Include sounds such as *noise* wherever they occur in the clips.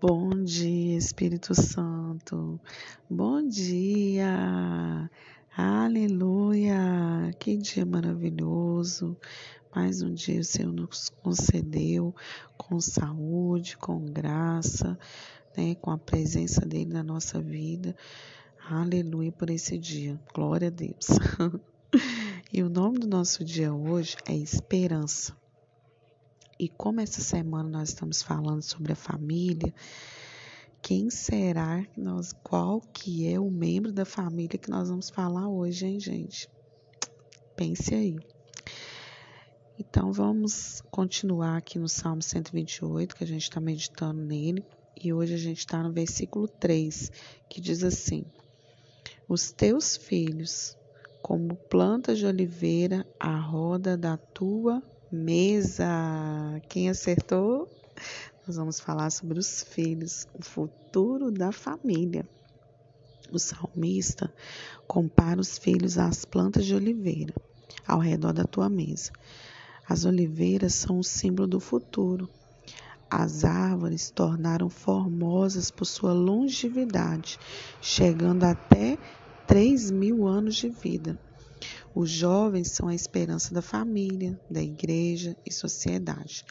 Bom dia, Espírito Santo. Bom dia. Aleluia. Que dia maravilhoso. Mais um dia o Senhor nos concedeu com saúde, com graça, né, com a presença dele na nossa vida. Aleluia por esse dia. Glória a Deus. *laughs* e o nome do nosso dia hoje é esperança. E como essa semana nós estamos falando sobre a família, quem será que nós, qual que é o membro da família que nós vamos falar hoje, hein, gente? Pense aí. Então vamos continuar aqui no Salmo 128, que a gente está meditando nele, e hoje a gente está no versículo 3, que diz assim: Os teus filhos, como plantas de oliveira, à roda da tua mesa. Quem acertou? Nós vamos falar sobre os filhos, o futuro da família. O salmista compara os filhos às plantas de oliveira ao redor da tua mesa. As oliveiras são o símbolo do futuro. As árvores tornaram formosas por sua longevidade, chegando até 3 mil anos de vida. Os jovens são a esperança da família, da igreja e sociedade.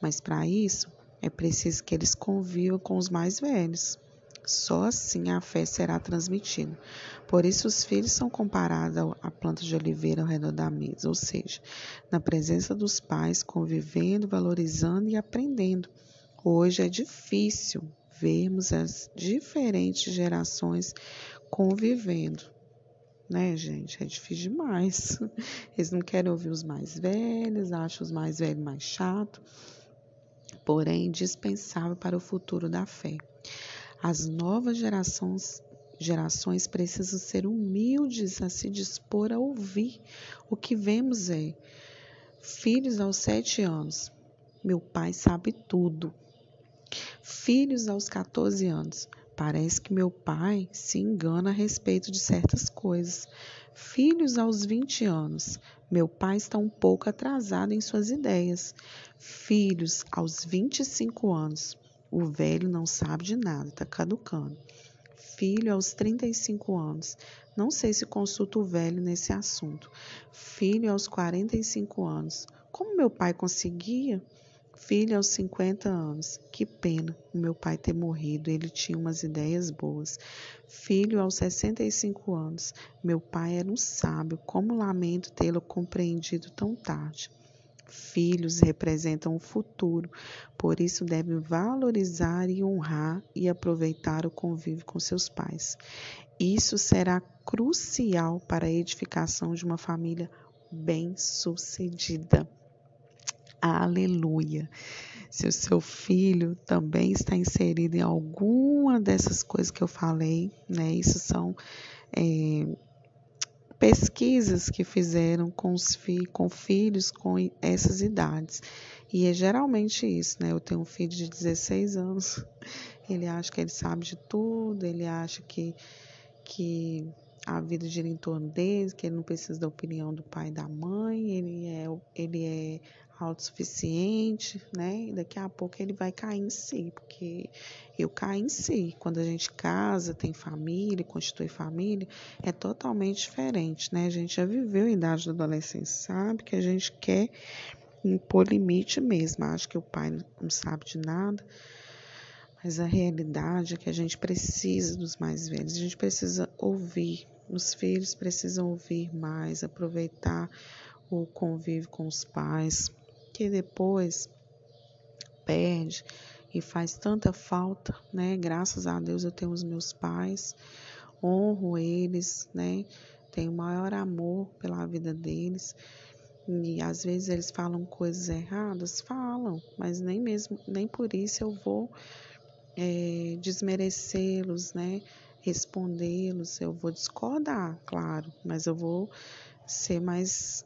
Mas para isso é preciso que eles convivam com os mais velhos. Só assim a fé será transmitida. Por isso, os filhos são comparados à planta de oliveira ao redor da mesa, ou seja, na presença dos pais, convivendo, valorizando e aprendendo. Hoje é difícil vermos as diferentes gerações convivendo, né, gente? É difícil demais. *laughs* Eles não querem ouvir os mais velhos, acham os mais velhos mais chato, porém indispensável para o futuro da fé. As novas gerações gerações precisam ser humildes a se dispor a ouvir. O que vemos é filhos aos sete anos. Meu pai sabe tudo. Filhos aos 14 anos. Parece que meu pai se engana a respeito de certas coisas. Filhos aos 20 anos. Meu pai está um pouco atrasado em suas ideias. Filhos aos 25 anos. O velho não sabe de nada, está caducando. Filho aos 35 anos. Não sei se consulto o velho nesse assunto. Filho aos 45 anos. Como meu pai conseguia? Filho aos 50 anos. Que pena o meu pai ter morrido, ele tinha umas ideias boas. Filho aos 65 anos. Meu pai era um sábio, como lamento tê-lo compreendido tão tarde. Filhos representam o futuro, por isso devem valorizar e honrar e aproveitar o convívio com seus pais. Isso será crucial para a edificação de uma família bem-sucedida. Aleluia. Se o seu filho também está inserido em alguma dessas coisas que eu falei, né? Isso são é, pesquisas que fizeram com, os fi com filhos com essas idades. E é geralmente isso, né? Eu tenho um filho de 16 anos, ele acha que ele sabe de tudo, ele acha que, que a vida gira em torno dele, que ele não precisa da opinião do pai e da mãe, ele é, ele é autossuficiente, né? E daqui a pouco ele vai cair em si, porque eu caio em si. Quando a gente casa, tem família, constitui família, é totalmente diferente, né? A gente já viveu a idade da adolescência, sabe que a gente quer impor limite mesmo. Acho que o pai não sabe de nada. Mas a realidade é que a gente precisa dos mais velhos, a gente precisa ouvir. Os filhos precisam ouvir mais, aproveitar o convívio com os pais, que depois perde e faz tanta falta, né? Graças a Deus eu tenho os meus pais, honro eles, né? Tenho maior amor pela vida deles. E às vezes eles falam coisas erradas, falam, mas nem mesmo, nem por isso eu vou é, desmerecê-los, né? Respondê-los, eu vou discordar, claro, mas eu vou ser mais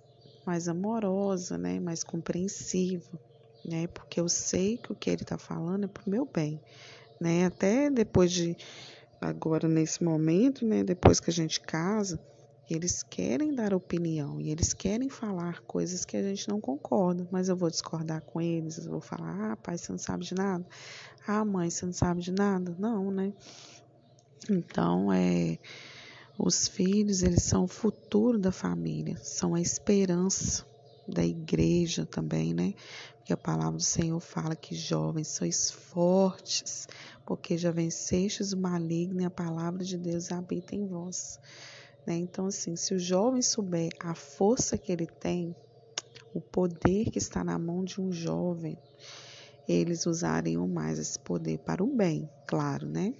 mais amorosa, né, mais compreensiva, né, porque eu sei que o que ele está falando é para o meu bem, né, até depois de agora nesse momento, né, depois que a gente casa, eles querem dar opinião e eles querem falar coisas que a gente não concorda, mas eu vou discordar com eles, eu vou falar: "Ah, pai, você não sabe de nada". "Ah, mãe, você não sabe de nada". Não, né? Então, é os filhos, eles são o futuro da família, são a esperança da igreja também, né? Porque a palavra do Senhor fala que jovens sois fortes, porque já vencestes o maligno e a palavra de Deus habita em vós. Né? Então, assim, se o jovem souber a força que ele tem, o poder que está na mão de um jovem, eles usariam mais esse poder para o bem, claro, né?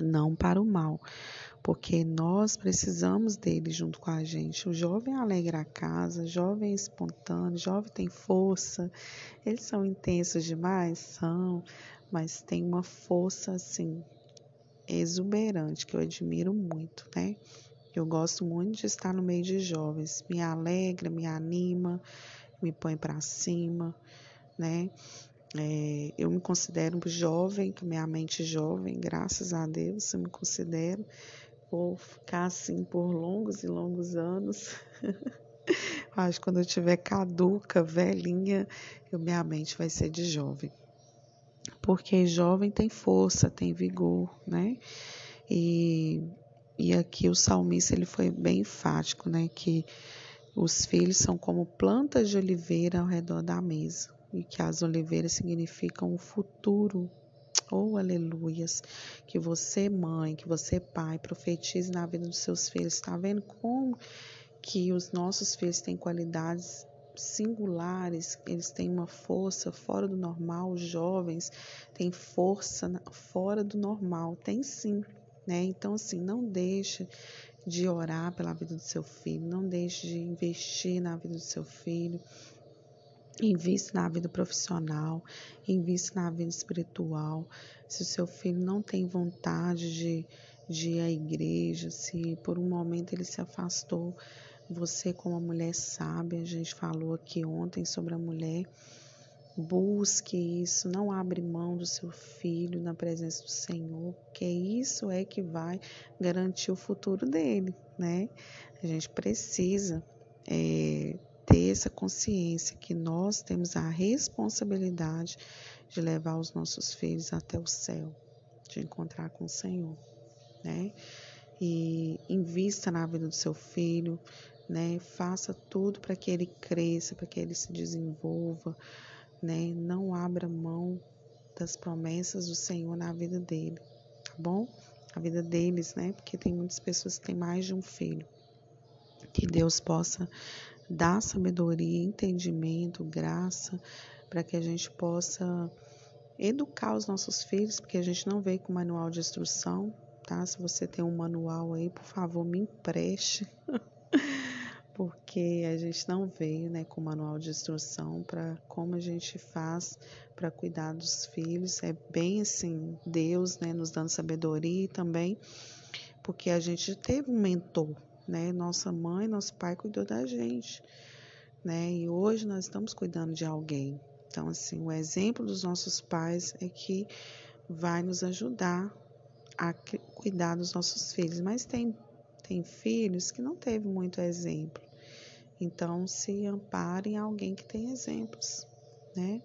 Não para o mal, porque nós precisamos dele junto com a gente. O jovem alegra a casa, jovem é espontâneo, jovem tem força. Eles são intensos demais? São, mas tem uma força assim exuberante que eu admiro muito, né? Eu gosto muito de estar no meio de jovens, me alegra, me anima, me põe para cima, né? É, eu me considero jovem, com minha mente jovem, graças a Deus, eu me considero. Vou ficar assim por longos e longos anos. *laughs* Acho que quando eu tiver caduca, velhinha, eu, minha mente vai ser de jovem. Porque jovem tem força, tem vigor, né? E e aqui o salmista ele foi bem enfático, né, que os filhos são como plantas de oliveira ao redor da mesa e que as oliveiras significam o futuro. Oh, aleluias! Que você, mãe, que você, pai, profetize na vida dos seus filhos. Está vendo como que os nossos filhos têm qualidades singulares, eles têm uma força fora do normal, os jovens têm força fora do normal, tem sim. Né? Então, assim, não deixe de orar pela vida do seu filho, não deixe de investir na vida do seu filho. Invista na vida profissional, invista na vida espiritual. Se o seu filho não tem vontade de, de ir à igreja, se por um momento ele se afastou, você, como uma mulher sábia, a gente falou aqui ontem sobre a mulher Busque isso, não abre mão do seu filho na presença do Senhor, porque isso é que vai garantir o futuro dele, né? A gente precisa é, ter essa consciência que nós temos a responsabilidade de levar os nossos filhos até o céu, de encontrar com o Senhor, né? E invista na vida do seu filho, né? Faça tudo para que ele cresça, para que ele se desenvolva né? Não abra mão das promessas do Senhor na vida dele, tá bom? A vida deles, né? Porque tem muitas pessoas que têm mais de um filho. Que Deus possa dar sabedoria, entendimento, graça, para que a gente possa educar os nossos filhos, porque a gente não veio com manual de instrução, tá? Se você tem um manual aí, por favor, me empreste. *laughs* porque a gente não veio né, com manual de instrução para como a gente faz para cuidar dos filhos. É bem assim, Deus né, nos dando sabedoria também porque a gente teve um mentor, né? Nossa mãe, nosso pai cuidou da gente, né? E hoje nós estamos cuidando de alguém. Então, assim, o exemplo dos nossos pais é que vai nos ajudar a cuidar dos nossos filhos. Mas tem tem filhos que não teve muito exemplo. Então, se ampare em alguém que tem exemplos, né?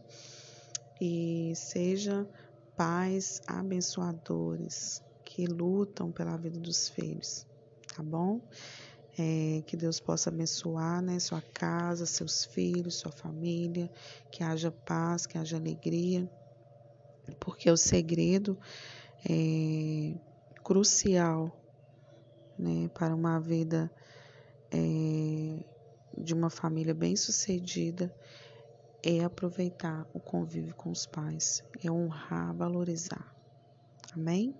E seja pais abençoadores que lutam pela vida dos filhos, tá bom? É, que Deus possa abençoar né, sua casa, seus filhos, sua família, que haja paz, que haja alegria, porque o segredo é crucial né, para uma vida é, de uma família bem-sucedida é aproveitar o convívio com os pais, é honrar, valorizar. Amém?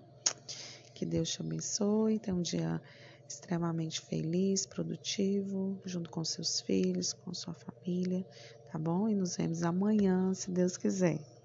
Que Deus te abençoe, tenha um dia extremamente feliz, produtivo, junto com seus filhos, com sua família, tá bom? E nos vemos amanhã, se Deus quiser.